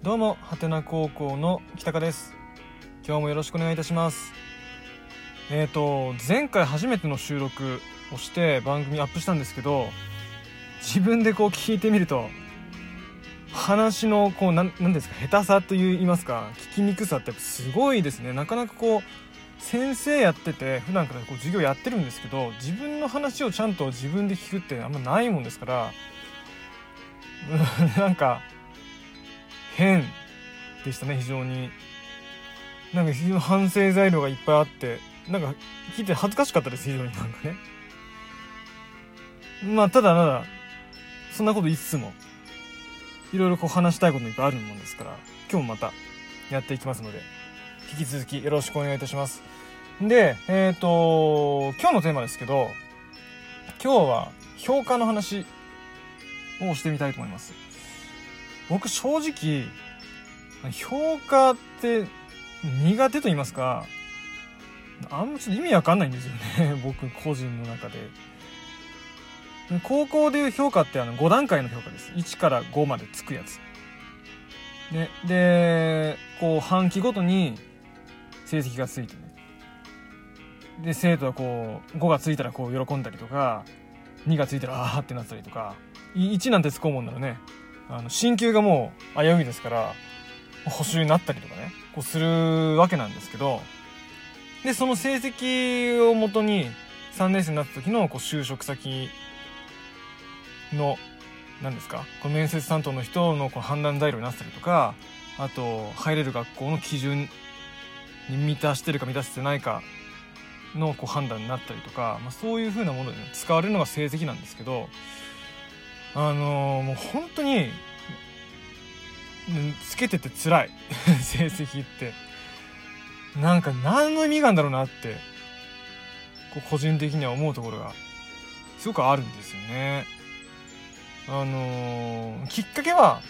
どうもはてな高校の北川です。今日もよろしくお願いいたします。えっ、ー、と前回初めての収録をして番組アップしたんですけど自分でこう聞いてみると話のこうなんなんですか下手さといいますか聞きにくさってすごいですね。なかなかこう先生やってて普段からこう授業やってるんですけど自分の話をちゃんと自分で聞くってあんまないもんですから なんか変でしたね非常に。なんか非常に反省材料がいっぱいあってなんか聞いて恥ずかしかったです非常になんかね。まあただただそんなこといつつもいろいろこう話したいこといっぱいあるもんですから今日もまたやっていきますので引き続きよろしくお願いいたします。でえっ、ー、と今日のテーマですけど今日は評価の話をしてみたいと思います。僕正直評価って苦手と言いますかあんまちょっと意味わかんないんですよね。僕個人の中で。高校でいう評価ってあの5段階の評価です。1から5までつくやつ。ででこう半期ごとに成績がついてね。で生徒はこう5がついたらこう喜んだりとか2がついたらああってなったりとか1なんてつこうもんならね。あの進級がもう危ういですから補習になったりとかねこうするわけなんですけどでその成績をもとに3年生になった時のこう就職先の何ですかこの面接担当の人のこう判断材料になったりとかあと入れる学校の基準に満たしてるか満たしてないかのこう判断になったりとか、まあ、そういう風なもので、ね、使われるのが成績なんですけどあのー、もう本当につけてて辛い。成績って。なんか何の意味があるんだろうなってこう個人的には思うところがすごくあるんですよね。あのー、きっかけは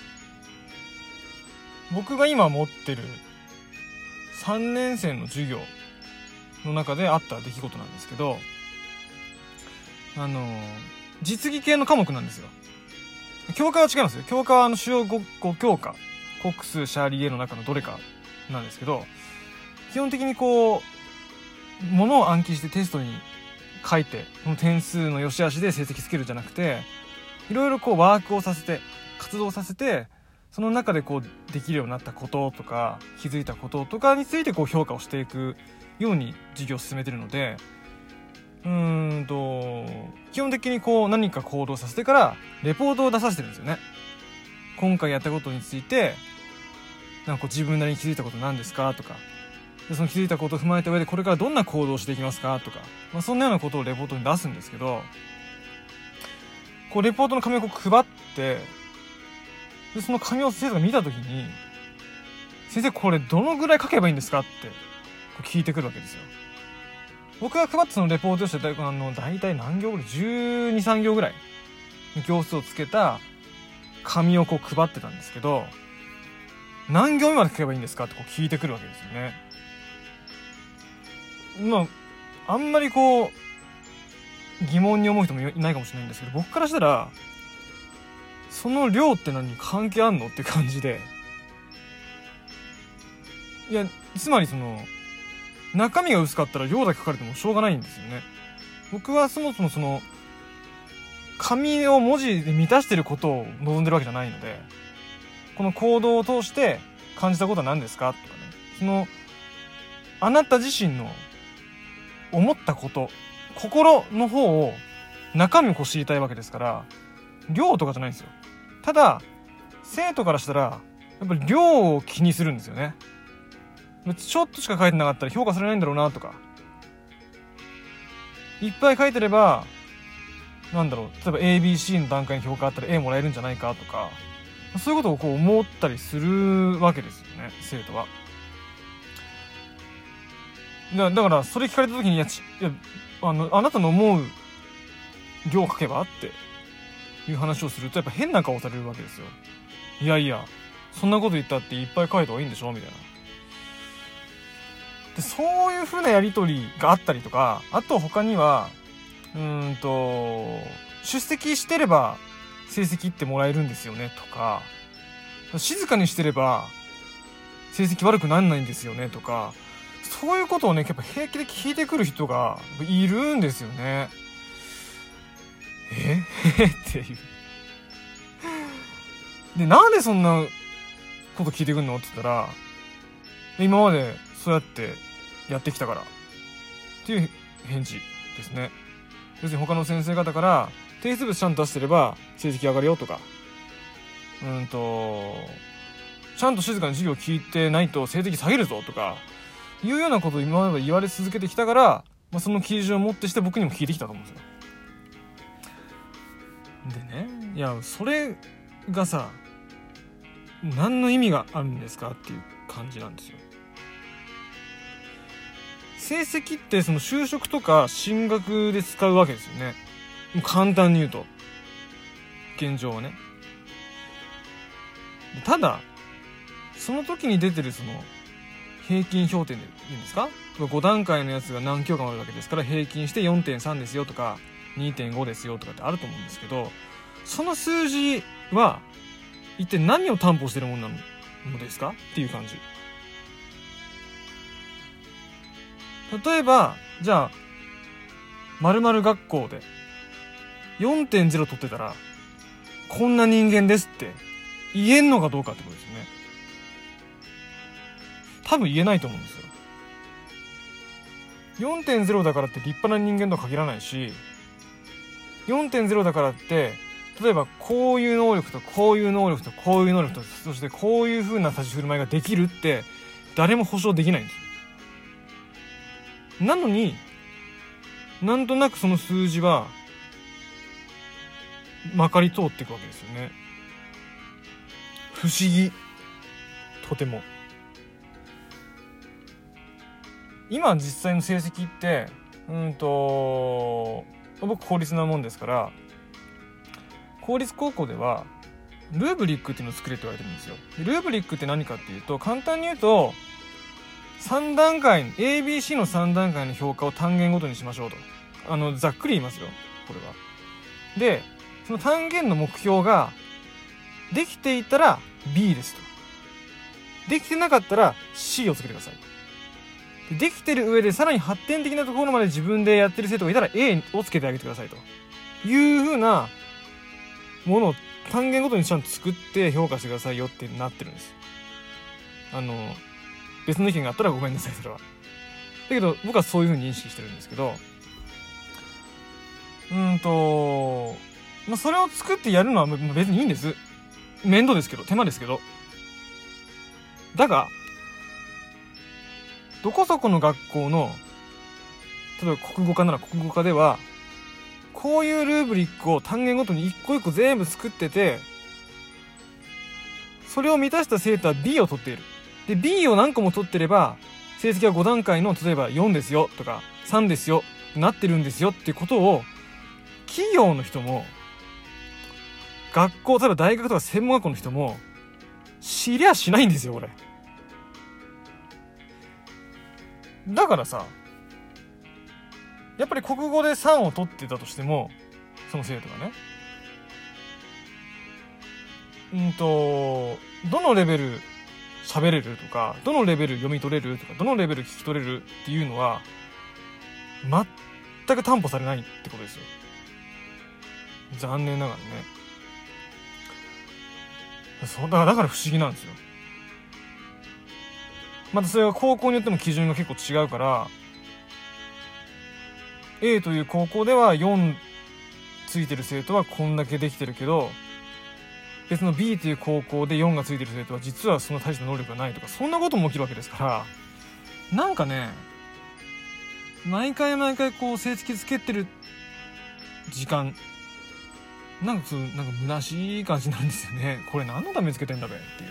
僕が今持ってる3年生の授業の中であった出来事なんですけどあのー、実技系の科目なんですよ。教科は違うんですよ。教科はあの主要 5, 5教科。国数シャーリー A の中のどれかなんですけど基本的にこうものを暗記してテストに書いてこの点数の良し悪しで成績つけるじゃなくていろいろこうワークをさせて活動させてその中でこうできるようになったこととか気づいたこととかについてこう評価をしていくように授業を進めてるのでうんと基本的にこう何か行動させてからレポートを出させてるんですよね。今回やったことについてなんかこう自分なりに気づいたこと何ですか？とかでその気づいたことを踏まえた上でこれからどんな行動をしていきますか？とか、まあ、そんなようなことをレポートに出すんですけどこうレポートの紙をこう配ってでその紙を先生が見た時に「先生これどのぐらい書けばいいんですか?」って聞いてくるわけですよ。僕が配ったそのレポートとしてあの大体何行ぐらい？1213行ぐらい。行数をつけた紙をこう配ってたんですけど何行目まで書けばいいんですかってこう聞いてくるわけですよね。まああんまりこう疑問に思う人もいないかもしれないんですけど僕からしたらその量って何に関係あんのって感じで。いやつまりその中身が薄かったら量だけ書かれてもしょうがないんですよね。僕はそもそもその紙を文字で満たしてることを望んでるわけじゃないのでこの行動を通して感じたことは何ですかとかね。そのあなた自身の思ったこと心の方を中身を知りたいわけですから量とかじゃないんですよ。ただ生徒からしたらやっぱり量を気にするんですよね。ちょっとしか書いてなかったら評価されないんだろうなとかいっぱい書いてればなんだろう例えば ABC の段階に評価あったら A もらえるんじゃないかとかそういうことをこう思ったりするわけですよね生徒は。だからそれ聞かれた時にいやいやあのあなたの思う量書けばっていう話をするとやっぱ変な顔されるわけですよ。いやいやそんなこと言ったっていっぱい書いた方がいいんでしょみたいな。でそういう風なやり取りがあったりとかあと他にはうんと出席してれば成績ってもらえるんですよねとか静かにしてれば成績悪くなんないんですよねとかそういうことをねやっぱ平気で聞いてくる人がいるんですよね。え？っていう。でなんでそんなこと聞いてくんの？って言ったら今までそうやってやってきたからっていう返事ですね要するに他の先生方から提出物ちゃんと出してれば成績上がるよとかうんとちゃんと静かに授業聞いてないと成績下げるぞとかいうようなことを今まで言われ続けてきたから、まあ、その基準をもってして僕にも聞いてきたと思うんですよ。でねいやそれがさ何の意味があるんですかっていう感じなんですよ。成績ってその就職とか進学で使うわけですよね。もう簡単に言うと。現状はね。ただ、その時に出てるその平均評点でいいんですか ?5 段階のやつが何教科もあるわけですから平均して4.3ですよとか2.5ですよとかってあると思うんですけど、その数字は一体何を担保してるものなのですか？っていう感じ。例えば、じゃあ、〇〇学校で4.0取ってたら、こんな人間ですって言えんのかどうかってことですよね。多分言えないと思うんですよ。4.0だからって立派な人間とは限らないし、4.0だからって、例えばこういう能力とこういう能力とこういう能力と、そしてこういう風な立ち振る舞いができるって誰も保証できないんですよ。なのに、なんとなくその数字は、まかり通っていくわけですよね。不思議。とても。今実際の成績って、うんと、僕公立なもんですから、公立高校ではルーブリックっていうのを作れって言われてるんですよルーブリックって何かっていうと簡単に言うと3段階 ABC の3段階の評価を単元ごとにしましょうと。あのざっくり言いますよこれは。でその単元の目標ができていたら B ですと。できてなかったら C をつけてください。できてる上でさらに発展的なところまで自分でやってる生徒がいたら A をつけてあげてくださいと。いうふうなものを単元ごとにちゃんと作って評価してくださいよってなってるんです。あの、別の意見があったらごめんなさい、それは。だけど、僕はそういうふうに認識してるんですけど、うんと、まあ、それを作ってやるのは別にいいんです。面倒ですけど、手間ですけど。だが、どこそこの学校の、例えば国語科なら国語科では、こういうルーブリックを単元ごとに一個一個全部作ってて、それを満たした生徒は B を取っている。で、B を何個も取ってれば、成績は5段階の、例えば4ですよとか、3ですよ、なってるんですよっていうことを、企業の人も、学校、例えば大学とか専門学校の人も、知りゃしないんですよ、これ。だからさ、やっぱり国語で3を取ってたとしてもその生徒がねうんとどのレベル喋れるとかどのレベル読み取れるとかどのレベル聞き取れるっていうのは全く担保されないってことですよ。残念ながらね。そうだからだから不思議なんですよ。またそれは高校によっても基準が結構違うから A という高校では4ついてる生徒はこんだけできてるけど別の B という高校で4がついてる生徒は実はその大した能力がないとかそんなことも起きるわけですからなんかね毎回毎回こう成績つけてる時間なんかそうなんか虚しい感じなんですよね。これ何のためつけてんだべっていう。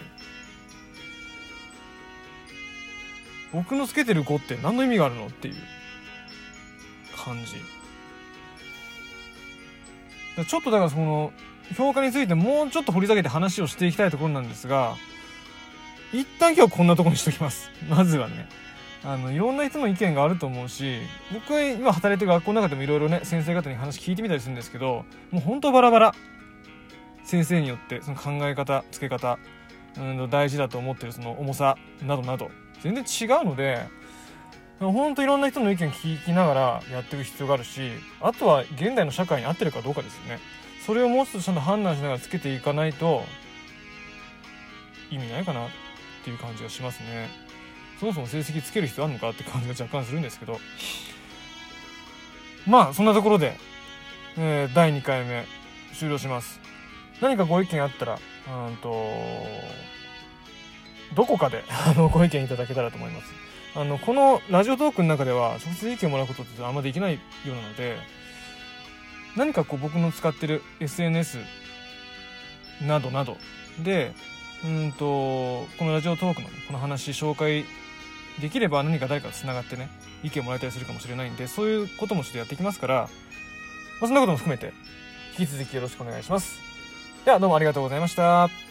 僕のつけてる5って何の意味があるのっていう感じ。ちょっとだからその評価についてもうちょっと掘り下げて話をしていきたいところなんですが一旦今日こんなとこにしときます。まずはねあのいろんな人の意見があると思うし僕は今働いてる学校の中でもいろいろね先生方に話聞いてみたりするんですけどもう本当バラバラ。先生によってその考え方つけ方うん大事だと思ってるその重さなどなど全然違うのでほんといろんな人の意見聞きながらやっていく必要があるしあとは現代の社会に合ってるかどうかですよね。それをもうちょっとちゃんと判断しながらつけていかないと意味ないかなっていう感じがしますね。そもそも成績つける必要あるのかって感じが若干するんですけど。まあそんなところで、えー、第2回目終了します。何かご意見あったらうんとどこかで あのご意見いただけたらと思います。あのこのラジオトークの中では直接意見をもらうことってあんまできないようなので何かこう僕の使ってる SNS などなどでうんとこのラジオトークの、ね、この話紹介できれば何か誰かとつながってね意見もらえたりするかもしれないんでそういうこともちょっとやっていきますから、まあ、そんなことも含めて引き続きよろしくお願いしますではどうもありがとうございました。